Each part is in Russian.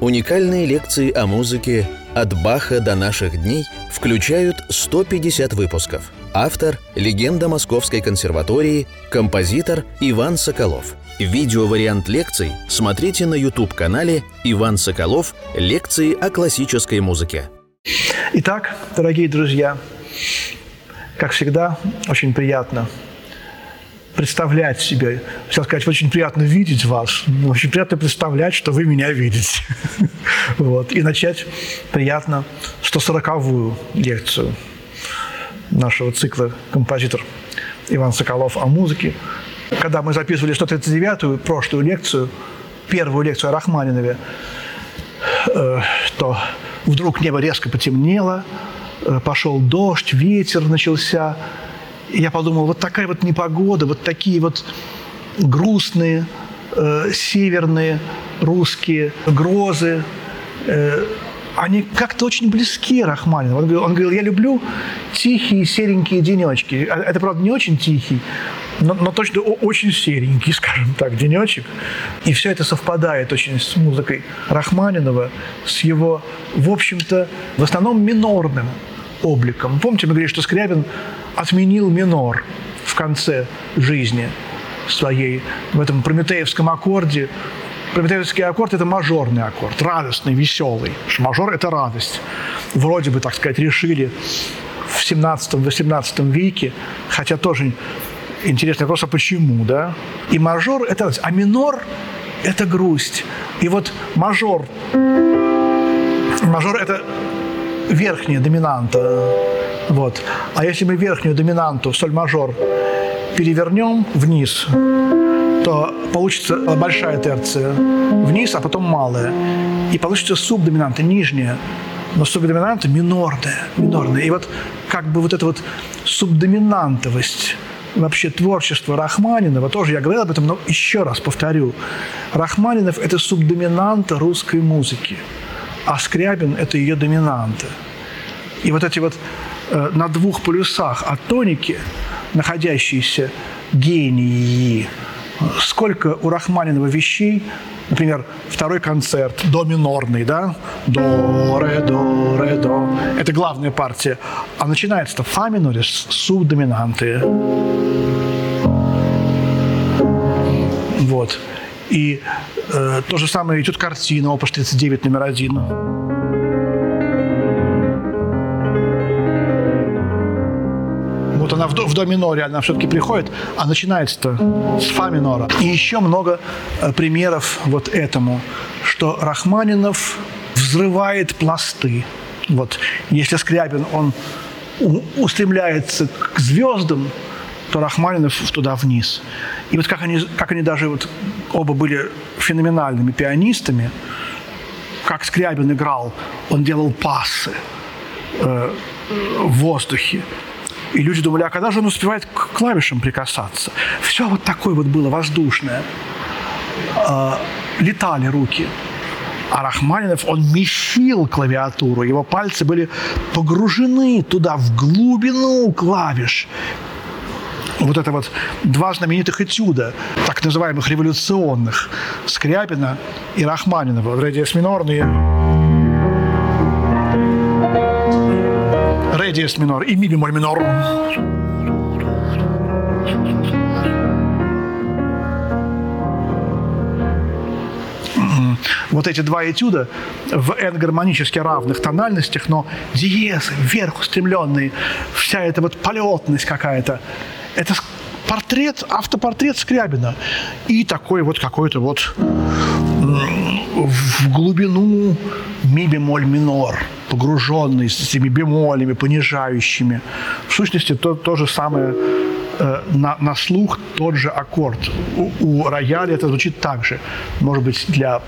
Уникальные лекции о музыке «От Баха до наших дней» включают 150 выпусков. Автор – легенда Московской консерватории, композитор Иван Соколов. Видеовариант лекций смотрите на YouTube-канале «Иван Соколов. Лекции о классической музыке». Итак, дорогие друзья, как всегда, очень приятно представлять себе. Хотел сказать, очень приятно видеть вас. Очень приятно представлять, что вы меня видите. вот. И начать приятно 140-ю лекцию нашего цикла «Композитор Иван Соколов о музыке». Когда мы записывали 139-ю прошлую лекцию, первую лекцию о Рахманинове, э, то вдруг небо резко потемнело, э, пошел дождь, ветер начался – я подумал, вот такая вот непогода, вот такие вот грустные, э, северные русские грозы, э, они как-то очень близки Рахманину. Он говорил, он говорил, я люблю тихие серенькие денечки. А, это, правда, не очень тихий, но, но точно очень серенький, скажем так, денечек. И все это совпадает очень с музыкой Рахманинова, с его, в общем-то, в основном минорным обликом. Помните, мы говорили, что Скрябин отменил минор в конце жизни своей в этом прометеевском аккорде. Прометеевский аккорд – это мажорный аккорд, радостный, веселый. Мажор – это радость. Вроде бы, так сказать, решили в 17-18 веке, хотя тоже интересный вопрос, а почему, да? И мажор – это радость, а минор – это грусть. И вот мажор, мажор – это верхняя доминанта. Вот. А если мы верхнюю доминанту, соль-мажор, перевернем вниз, то получится большая терция вниз, а потом малая. И получится субдоминанта, нижняя. Но субдоминанта минорная, минорная. И вот как бы вот эта вот субдоминантовость вообще творчество Рахманинова, тоже я говорил об этом, но еще раз повторю. Рахманинов – это субдоминанта русской музыки а Скрябин – это ее доминанта. И вот эти вот на двух полюсах атоники, находящиеся гении, сколько у Рахманинова вещей, например, второй концерт, до минорный, да, до, ре, до, ре, до, это главная партия, а начинается-то фа миноре с субдоминанты. Вот. И э, то же самое идет картина, опус 39, номер один. Она в до, в до миноре, она все-таки приходит, а начинается-то с фа минора. И еще много э, примеров вот этому, что Рахманинов взрывает пласты. Вот если Скрябин, он устремляется к звездам, то Рахманинов туда вниз. И вот как они, как они даже вот оба были феноменальными пианистами, как Скрябин играл, он делал пассы э, в воздухе. И люди думали, а когда же он успевает к клавишам прикасаться? Все вот такое вот было воздушное. Э, летали руки. А Рахманинов, он месил клавиатуру, его пальцы были погружены туда, в глубину клавиш вот это вот два знаменитых этюда, так называемых революционных, Скрябина и Рахманинова, ре диез минорные, диез минор и ми бемоль минор. вот эти два этюда в n-гармонически равных тональностях, но диезы, вверх устремленные, вся эта вот полетность какая-то, это портрет, автопортрет Скрябина. И такой вот какой-то вот в глубину ми бемоль минор, погруженный с этими бемолями, понижающими. В сущности, то, то же самое э, на, на слух тот же аккорд. У, у рояля это звучит так же. Может быть, для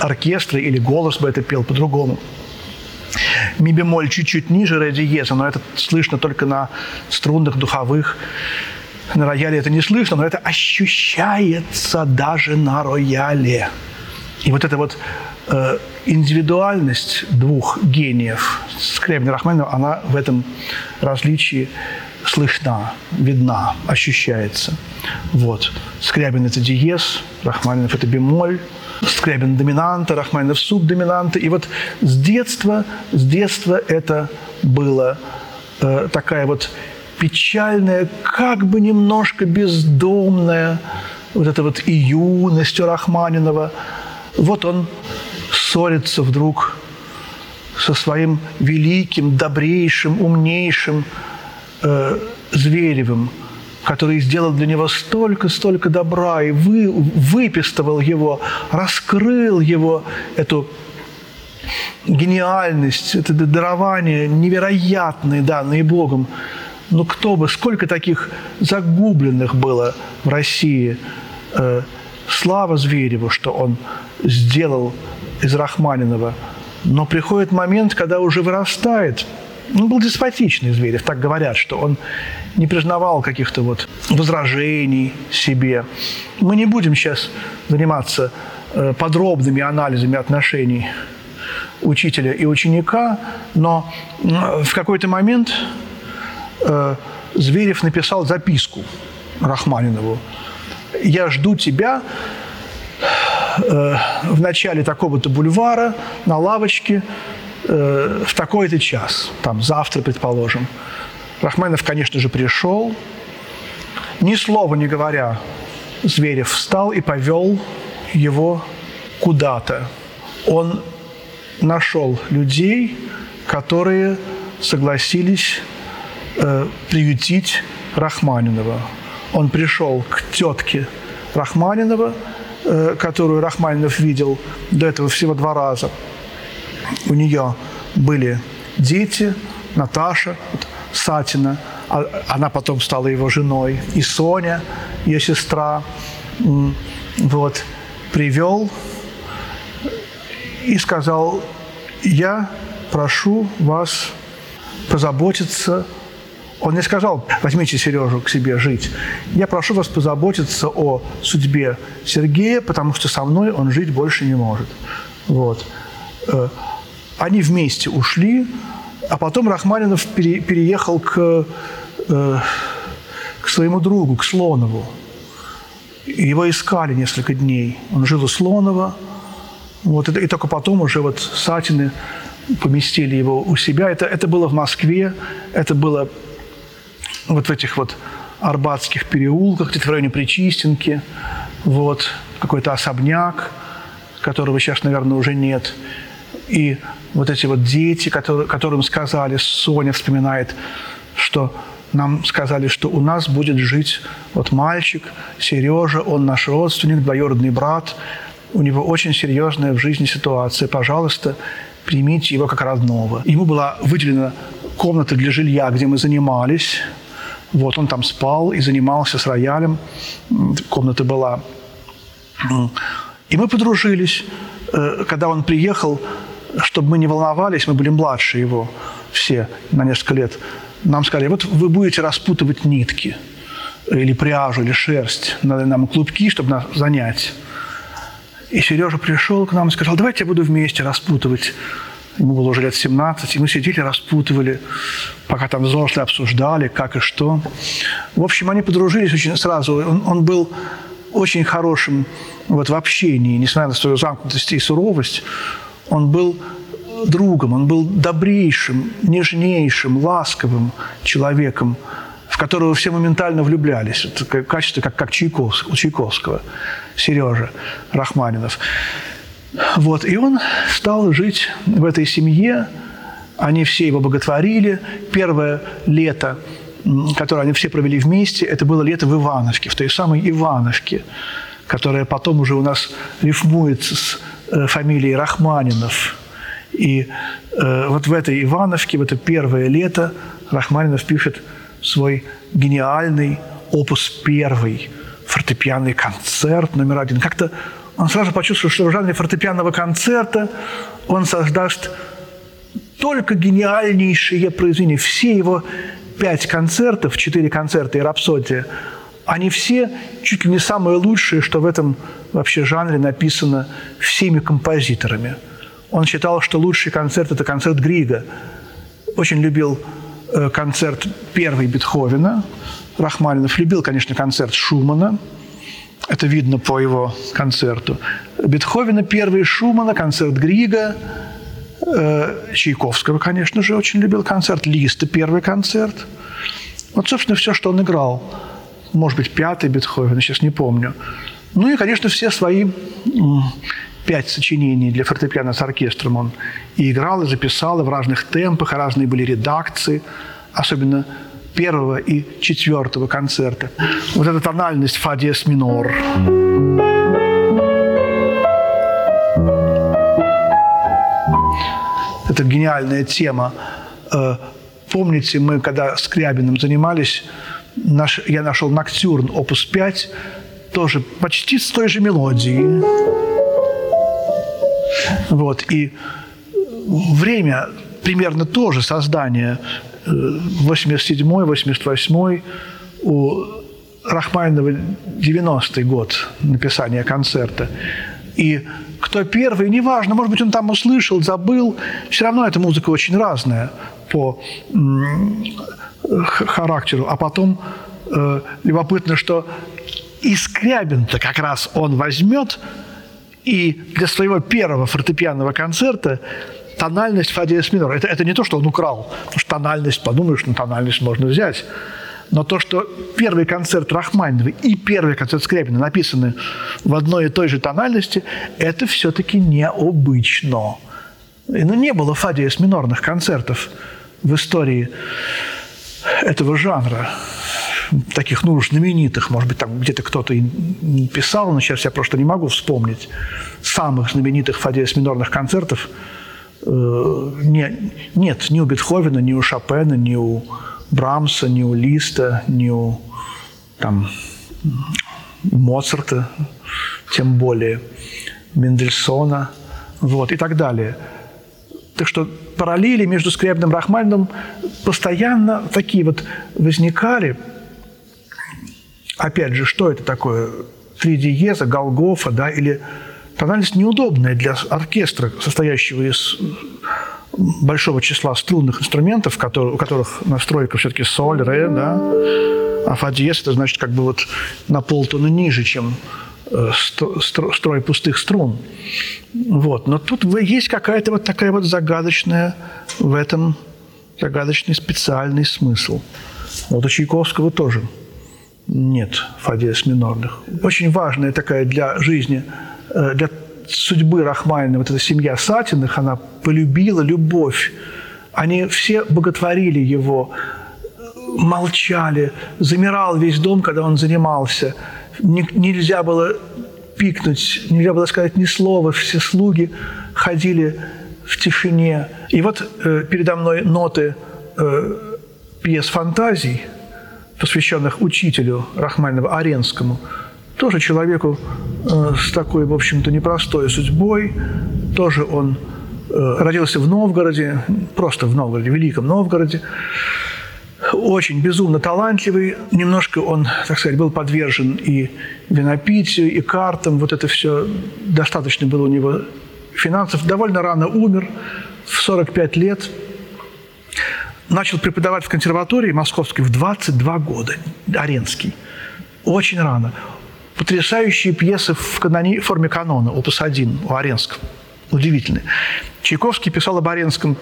оркестра или голос бы это пел по-другому ми бемоль чуть-чуть ниже ре диеза, но это слышно только на струнных духовых. На рояле это не слышно, но это ощущается даже на рояле. И вот эта вот э, индивидуальность двух гениев, Скрябина и Рахманинова, она в этом различии слышна, видна, ощущается. Вот. Скрябин – это диез, Рахманинов – это бемоль, Скрябин – доминанта, Рахманинов – субдоминанта. И вот с детства, с детства это было э, такая вот печальная, как бы немножко бездомная, вот эта вот и юность у Рахманинова. Вот он ссорится вдруг со своим великим, добрейшим, умнейшим э, Зверевым, который сделал для него столько-столько добра и вы, выпистывал его, раскрыл его, эту гениальность, это дарование невероятное, данное Богом. Ну кто бы, сколько таких загубленных было в России. Э, слава Звереву, что он сделал из Рахманинова. Но приходит момент, когда уже вырастает. Он был деспотичный Зверев, так говорят, что он не признавал каких-то вот возражений себе. Мы не будем сейчас заниматься э, подробными анализами отношений учителя и ученика, но в какой-то момент э, Зверев написал записку Рахманинову. «Я жду тебя э, в начале такого-то бульвара на лавочке э, в такой-то час, там завтра, предположим». Рахманинов, конечно же, пришел. Ни слова не говоря, Зверев встал и повел его куда-то. Он нашел людей, которые согласились э, приютить Рахманинова. Он пришел к тетке Рахманинова, э, которую Рахманинов видел до этого всего два раза. У нее были дети, Наташа, Сатина, а, она потом стала его женой, и Соня, ее сестра, вот, привел и сказал, я прошу вас позаботиться он не сказал, возьмите Сережу к себе жить. Я прошу вас позаботиться о судьбе Сергея, потому что со мной он жить больше не может. Вот. Э, они вместе ушли, а потом Рахманинов пере, переехал к, э, к своему другу, к Слонову. Его искали несколько дней. Он жил у Слонова. Вот, и только потом уже вот Сатины поместили его у себя. Это, это было в Москве, это было вот в этих вот арбатских переулках, где-то в районе Причистенки, вот, какой-то особняк, которого сейчас, наверное, уже нет. И вот эти вот дети, которые, которым сказали, Соня вспоминает, что нам сказали, что у нас будет жить вот мальчик, Сережа, он наш родственник, двоюродный брат, у него очень серьезная в жизни ситуация, пожалуйста, примите его как родного. Ему была выделена комната для жилья, где мы занимались, вот, он там спал и занимался с роялем. Комната была. И мы подружились. Э, когда он приехал, чтобы мы не волновались, мы были младше его все на несколько лет, нам сказали, вот вы будете распутывать нитки или пряжу, или шерсть, надо нам клубки, чтобы нас занять. И Сережа пришел к нам и сказал, давайте я буду вместе распутывать Ему было уже лет 17, и мы сидели, распутывали, пока там взрослые обсуждали, как и что. В общем, они подружились очень сразу. Он, он был очень хорошим вот, в общении, несмотря на свою замкнутость и суровость. Он был другом, он был добрейшим, нежнейшим, ласковым человеком, в которого все моментально влюблялись. Это качество, как, как Чайковского, у Чайковского, Сережа Рахманинов. Вот, и он стал жить в этой семье, они все его боготворили. Первое лето, которое они все провели вместе, это было лето в Ивановке, в той самой Ивановке, которая потом уже у нас рифмуется с э, фамилией Рахманинов. И э, вот в этой Ивановке, в это первое лето, Рахманинов пишет свой гениальный опус первый, фортепианный концерт номер один. Как-то он сразу почувствовал, что в жанре фортепианного концерта он создаст только гениальнейшие произведения. Все его пять концертов, четыре концерта и рапсодия, они все чуть ли не самые лучшие, что в этом вообще жанре написано всеми композиторами. Он считал, что лучший концерт – это концерт Грига. Очень любил э, концерт первый Бетховена. Рахманинов любил, конечно, концерт Шумана. Это видно по его концерту. Бетховена первый, Шумана, концерт Грига, э, Чайковского, конечно же, очень любил концерт, Листа первый концерт. Вот, собственно, все, что он играл. Может быть, пятый Бетховен, сейчас не помню. Ну и, конечно, все свои пять сочинений для фортепиано с оркестром он и играл, и записал, и в разных темпах, разные были редакции, особенно первого и четвертого концерта. Вот эта тональность фа диез минор. Это гениальная тема. Э, помните, мы когда с Крябиным занимались, наш, я нашел Ноктюрн, опус 5, тоже почти с той же мелодией. Вот. И время примерно тоже создания 87-й, 88-й, у Рахманинова 90-й год написания концерта. И кто первый, неважно, может быть, он там услышал, забыл, все равно эта музыка очень разная по характеру. А потом э, любопытно, что и Скрябин-то как раз он возьмет и для своего первого фортепианного концерта тональность фа диез минор. Это, это не то, что он украл, потому что тональность, подумаешь, ну тональность можно взять. Но то, что первый концерт Рахманинова и первый концерт Скрябина написаны в одной и той же тональности, это все-таки необычно. И, ну, не было фа диез минорных концертов в истории этого жанра таких, ну, знаменитых, может быть, там где-то кто-то и писал, но сейчас я просто не могу вспомнить самых знаменитых фа диез минорных концертов. Э, не, нет, ни у Бетховена, ни у Шопена, ни у Брамса, ни у Листа, ни у там, Моцарта, тем более Мендельсона, вот, и так далее. Так что параллели между Скрябным и Рахманиновым постоянно такие вот возникали – опять же, что это такое? Три диеза, Голгофа, да, или тональность неудобная для оркестра, состоящего из большого числа струнных инструментов, у которых настройка все-таки соль, ре, да, а фа диез – это значит как бы вот на полтона ниже, чем э, строй пустых струн. Вот. Но тут есть какая-то вот такая вот загадочная в этом загадочный специальный смысл. Вот у Чайковского тоже – нет фа диез минорных. Очень важная такая для жизни, для судьбы Рахманина, вот эта семья Сатиных, она полюбила любовь. Они все боготворили его, молчали, замирал весь дом, когда он занимался. Нельзя было пикнуть, нельзя было сказать ни слова, все слуги ходили в тишине. И вот э, передо мной ноты э, пьес фантазий – посвященных учителю Рахманинова Аренскому, тоже человеку э, с такой, в общем-то, непростой судьбой. Тоже он э, родился в Новгороде, просто в Новгороде, в Великом Новгороде. Очень безумно талантливый. Немножко он, так сказать, был подвержен и винопитию, и картам. Вот это все достаточно было у него финансов. Довольно рано умер, в 45 лет – начал преподавать в консерватории московской в 22 года, Аренский. Очень рано. Потрясающие пьесы в каноне, форме канона, опус 1 у Аренского. Удивительные. Чайковский писал об Аренском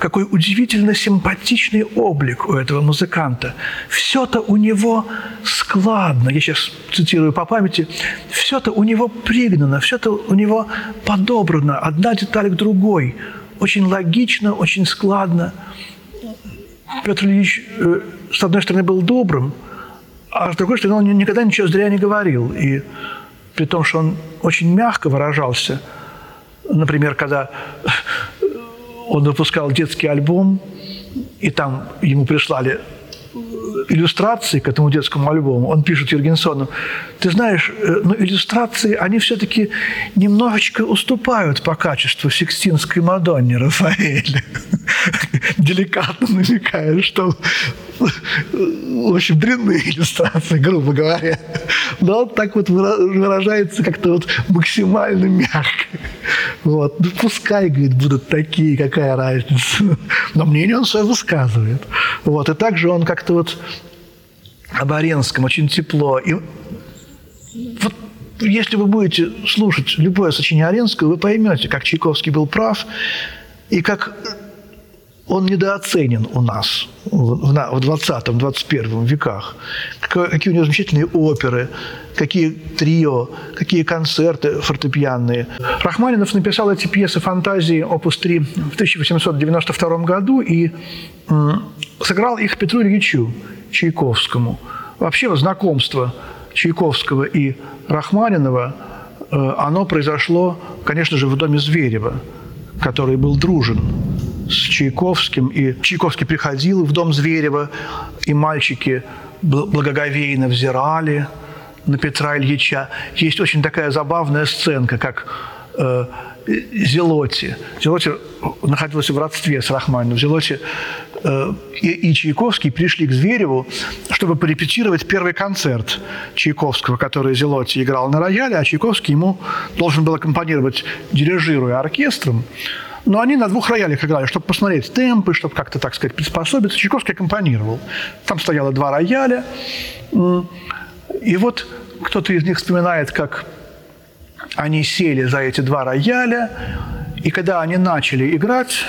какой удивительно симпатичный облик у этого музыканта. Все-то у него складно, я сейчас цитирую по памяти, все-то у него пригнано, все-то у него подобрано, одна деталь к другой – очень логично, очень складно. Петр Ильич, э, с одной стороны, был добрым, а с другой стороны, он никогда ничего зря не говорил. И при том, что он очень мягко выражался, например, когда он выпускал детский альбом, и там ему прислали иллюстрации к этому детскому альбому, он пишет Юргенсону, ты знаешь, э, но иллюстрации, они все-таки немножечко уступают по качеству Сикстинской Мадонне Рафаэля. Деликатно намекая, что в общем, дрянные иллюстрации, грубо говоря. Но он так вот выражается как-то вот максимально мягко. Вот. Ну, пускай, говорит, будут такие, какая разница. Но мнение он свое высказывает. Вот. И также он как-то вот об Аренском очень тепло. И вот если вы будете слушать любое сочинение Аренского, вы поймете, как Чайковский был прав, и как он недооценен у нас в 20-21 веках. Какие у него замечательные оперы, какие трио, какие концерты фортепианные. Рахманинов написал эти пьесы фантазии опус 3 в 1892 году и сыграл их Петру Ильичу Чайковскому. Вообще знакомство Чайковского и Рахманинова, э, оно произошло, конечно же, в доме Зверева, который был дружен с Чайковским. И Чайковский приходил в дом Зверева, и мальчики благоговейно взирали на Петра Ильича. Есть очень такая забавная сценка, как э, Зелоти. Зелоти находился в родстве с Рахманиновым. Зелоти э, и, и Чайковский пришли к Звереву, чтобы порепетировать первый концерт Чайковского, который Зелоти играл на рояле, а Чайковский ему должен был аккомпанировать, дирижируя оркестром. Но они на двух роялях играли, чтобы посмотреть темпы, чтобы как-то, так сказать, приспособиться. Чайковский аккомпанировал. Там стояло два рояля. И вот кто-то из них вспоминает, как они сели за эти два рояля, и когда они начали играть,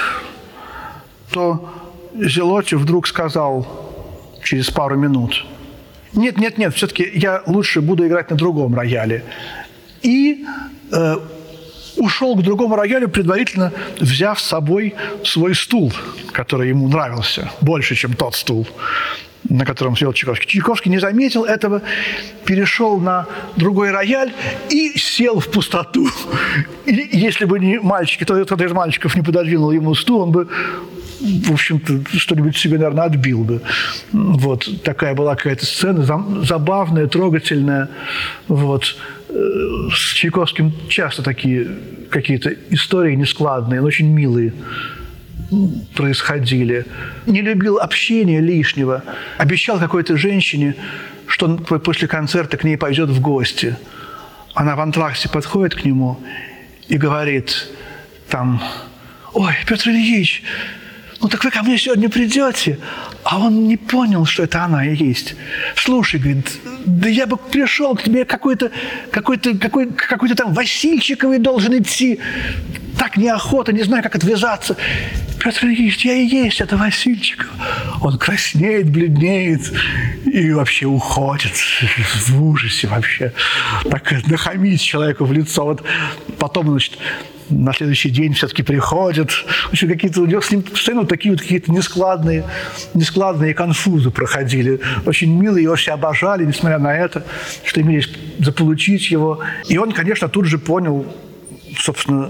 то Зелоти вдруг сказал через пару минут, нет, нет, нет, все-таки я лучше буду играть на другом рояле. И э, ушел к другому роялю, предварительно взяв с собой свой стул, который ему нравился больше, чем тот стул на котором сидел Чайковский. Чайковский не заметил этого, перешел на другой рояль и сел в пустоту. И если бы не мальчики, то кто-то из мальчиков не пододвинул ему стул, он бы в общем-то, что-нибудь себе, наверное, отбил бы. Вот такая была какая-то сцена, забавная, трогательная. Вот. Э, с Чайковским часто такие какие-то истории нескладные, но очень милые происходили. Не любил общения лишнего. Обещал какой-то женщине, что он после концерта к ней пойдет в гости. Она в антраксе подходит к нему и говорит там, «Ой, Петр Ильич, ну так вы ко мне сегодня придете?» А он не понял, что это она и есть. «Слушай, — говорит, — да я бы пришел к тебе какой-то какой -то, какой, какой -то там Васильчиковый должен идти. Так неохота, не знаю, как отвязаться. Петр я и есть это Васильчиков. Он краснеет, бледнеет и вообще уходит в ужасе вообще. Так нахамить человеку в лицо. Вот потом, значит, на следующий день все-таки приходят. В какие-то у него с ним постоянно такие вот какие-то нескладные, нескладные конфузы проходили. Очень милые, его все обожали, несмотря на это, что имели заполучить его. И он, конечно, тут же понял, собственно,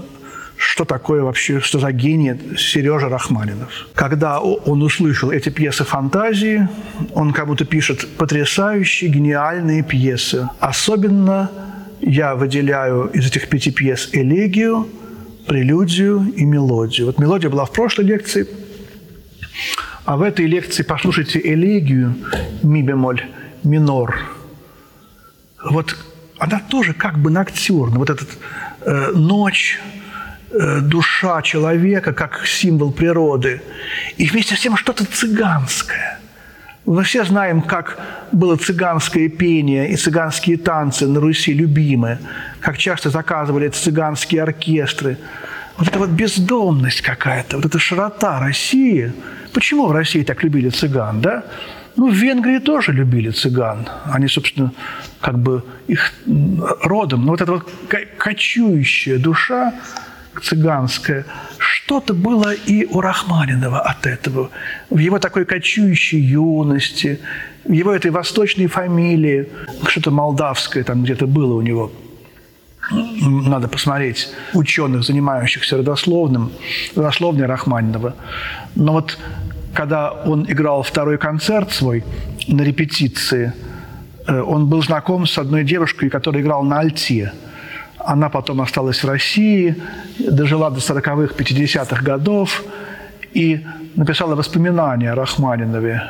что такое вообще, что за гений Сережа Рахманинов. Когда он услышал эти пьесы фантазии, он как будто пишет потрясающие, гениальные пьесы. Особенно я выделяю из этих пяти пьес «Элегию», «Прелюдию» и «Мелодию». Вот «Мелодия» была в прошлой лекции, а в этой лекции послушайте «Элегию», ми бемоль, минор. Вот она тоже как бы ноктюрна. Вот этот э, ночь, душа человека как символ природы, и вместе с тем что-то цыганское. Мы все знаем, как было цыганское пение и цыганские танцы на Руси любимые, как часто заказывали цыганские оркестры. Вот эта вот бездомность какая-то, вот эта широта России. Почему в России так любили цыган, да? Ну, в Венгрии тоже любили цыган. Они, собственно, как бы их родом. Но вот эта вот кочующая душа, цыганское. Что-то было и у Рахманинова от этого. В его такой кочующей юности, в его этой восточной фамилии, что-то молдавское там где-то было у него. Надо посмотреть ученых, занимающихся родословным, родословной Рахманинова. Но вот когда он играл второй концерт свой на репетиции, э, он был знаком с одной девушкой, которая играла на альте – она потом осталась в России, дожила до 40-х, 50-х годов и написала воспоминания о Рахманинове.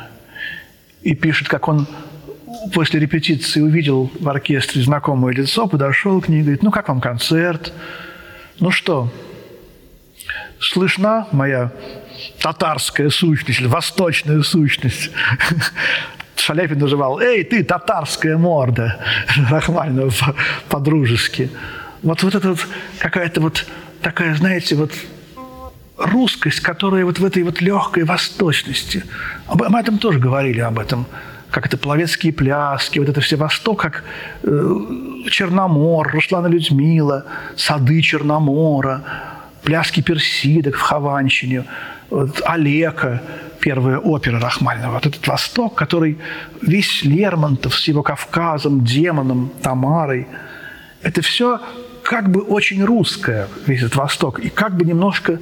и пишет, как он после репетиции увидел в оркестре знакомое лицо, подошел к ней и говорит, ну как вам концерт? Ну что, слышна моя татарская сущность или восточная сущность? Шаляпин называл, эй, ты, татарская морда, Рахманинова по-дружески. Вот, вот это вот какая-то вот такая, знаете, вот русскость, которая вот в этой вот легкой восточности. Об, об этом тоже говорили, об этом. Как это половецкие пляски, вот это все Восток, как э, Черномор, Руслана Людмила, сады Черномора, пляски персидок в Хованщине, вот, Олека, первая опера Рахманинова. Вот этот Восток, который весь Лермонтов с его Кавказом, демоном, Тамарой, это все как бы очень русское, весь этот Восток, и как бы немножко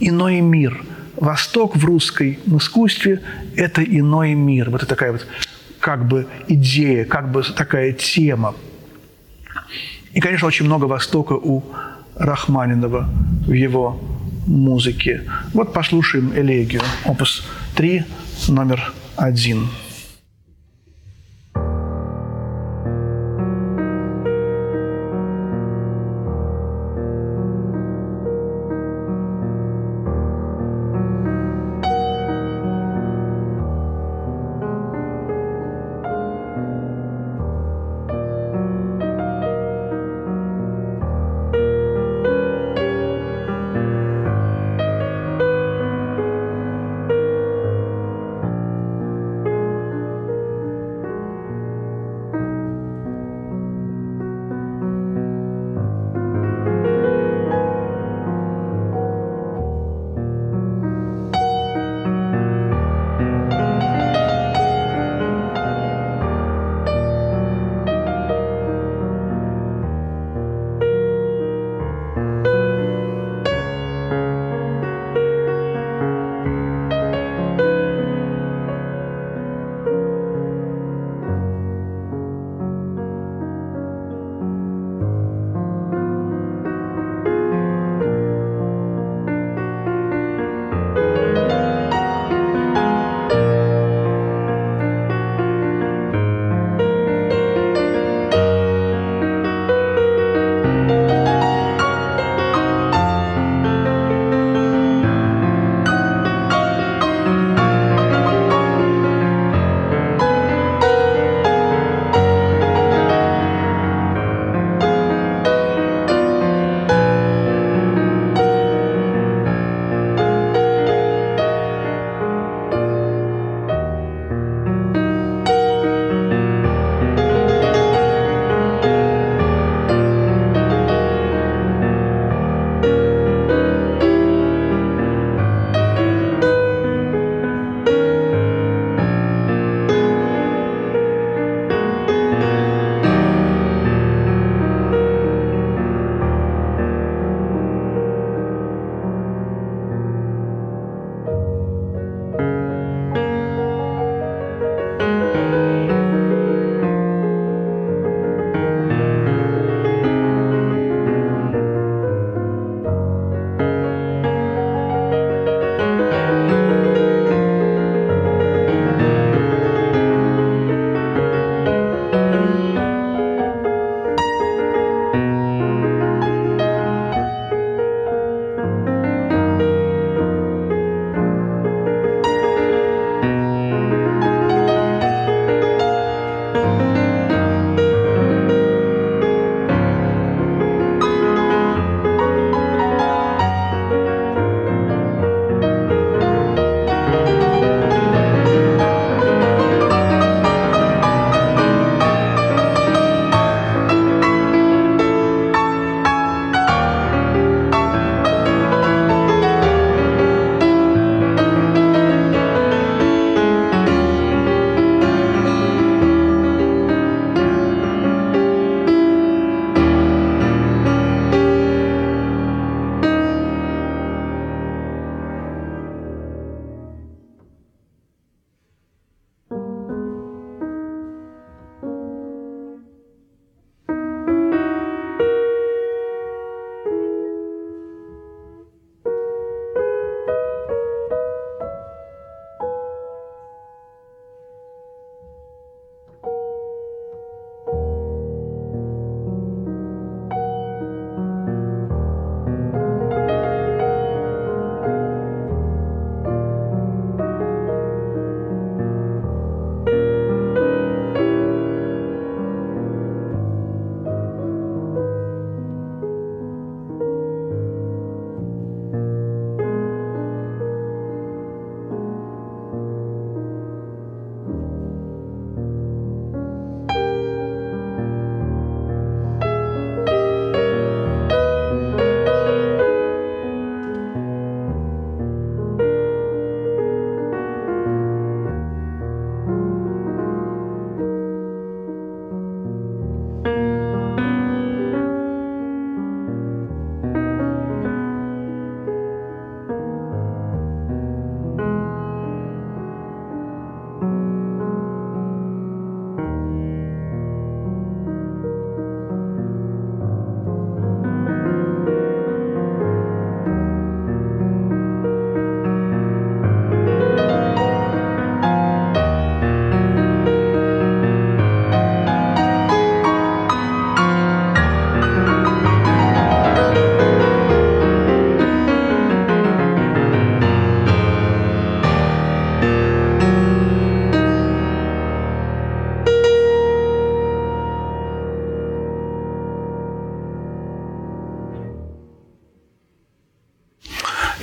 иной мир. Восток в русской искусстве – это иной мир. Вот это такая вот как бы идея, как бы такая тема. И, конечно, очень много Востока у Рахманинова в его музыке. Вот послушаем элегию, опус 3, номер один.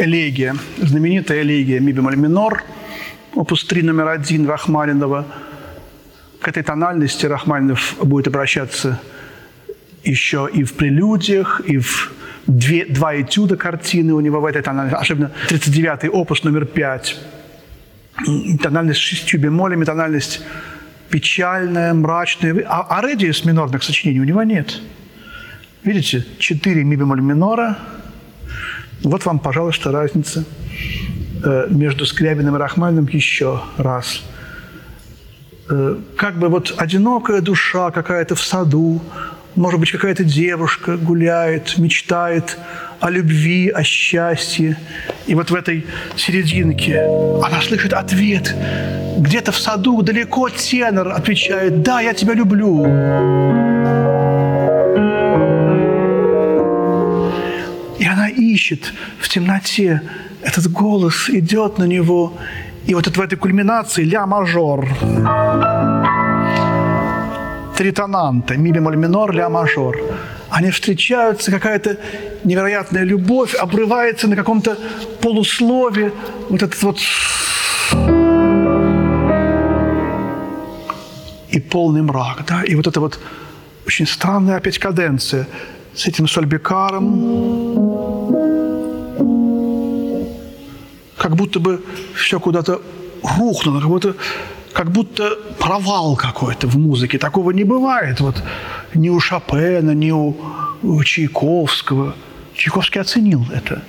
Элегия, знаменитая элегия ми бемоль минор, опус 3 номер один Рахманинова. К этой тональности Рахманинов будет обращаться еще и в прелюдиях, и в две, два этюда картины у него в этой тональности, особенно 39-й опус номер 5. Тональность с шестью бемолями, тональность печальная, мрачная. А, а редии с минорных сочинений у него нет. Видите, 4 ми бемоль минора. Вот вам, пожалуйста, разница э, между Скрябиным и Рахманиным еще раз. Э, как бы вот одинокая душа какая-то в саду, может быть, какая-то девушка гуляет, мечтает о любви, о счастье. И вот в этой серединке она слышит ответ. Где-то в саду, далеко тенор отвечает, «Да, я тебя люблю». И она ищет в темноте. Этот голос идет на него. И вот это в этой кульминации ля-мажор тритонанта, ми бемоль минор, ля мажор. Они встречаются, какая-то невероятная любовь обрывается на каком-то полуслове. Вот этот вот и полный мрак, да, и вот это вот очень странная опять каденция с этим сольбикаром, как будто бы все куда-то рухнуло, как будто как будто провал какой-то в музыке. Такого не бывает. Вот ни у Шопена, ни у, у Чайковского. Чайковский оценил это.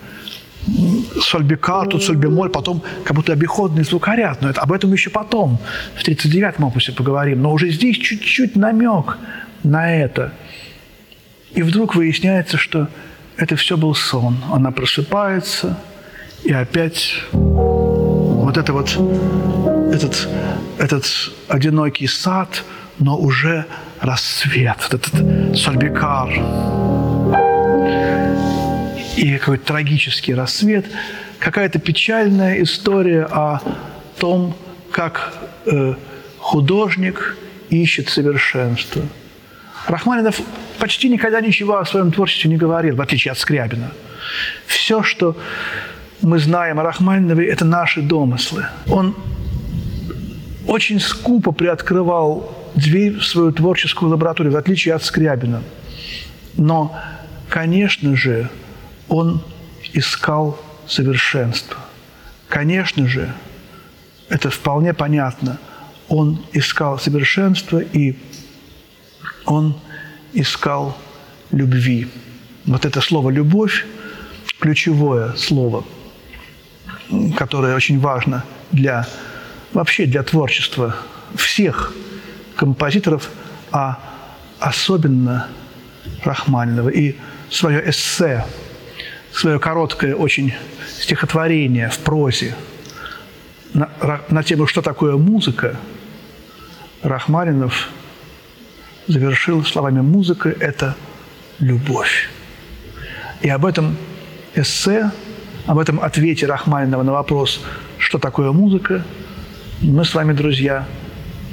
Сольбикар, соль бемоль, потом как будто обиходный звукоряд. Но это, об этом еще потом, в 39-м опусе поговорим. Но уже здесь чуть-чуть намек на это. И вдруг выясняется, что это все был сон. Она просыпается, и опять вот это вот этот, этот одинокий сад, но уже рассвет, вот этот сальбикар. И какой-то трагический рассвет, какая-то печальная история о том, как э, художник ищет совершенство. Рахманинов почти никогда ничего о своем творчестве не говорил, в отличие от Скрябина. Все, что мы знаем о Рахманинове, это наши домыслы. Он очень скупо приоткрывал дверь в свою творческую лабораторию, в отличие от Скрябина. Но, конечно же, он искал совершенство. Конечно же, это вполне понятно. Он искал совершенство, и он искал любви. Вот это слово «любовь» – ключевое слово, которое очень важно для вообще для творчества всех композиторов, а особенно Рахманинова. И свое эссе, свое короткое очень стихотворение в прозе на, на тему «Что такое музыка?» Рахманинов завершил словами «Музыка – это любовь». И об этом эссе, об этом ответе Рахманинова на вопрос «Что такое музыка?» – мы с вами, друзья,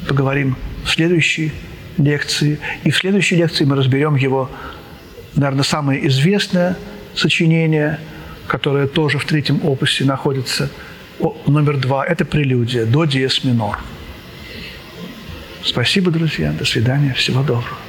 поговорим в следующей лекции. И в следующей лекции мы разберем его, наверное, самое известное сочинение, которое тоже в третьем опусе находится, номер два. Это прелюдия до диез минор. Спасибо, друзья. До свидания. Всего доброго.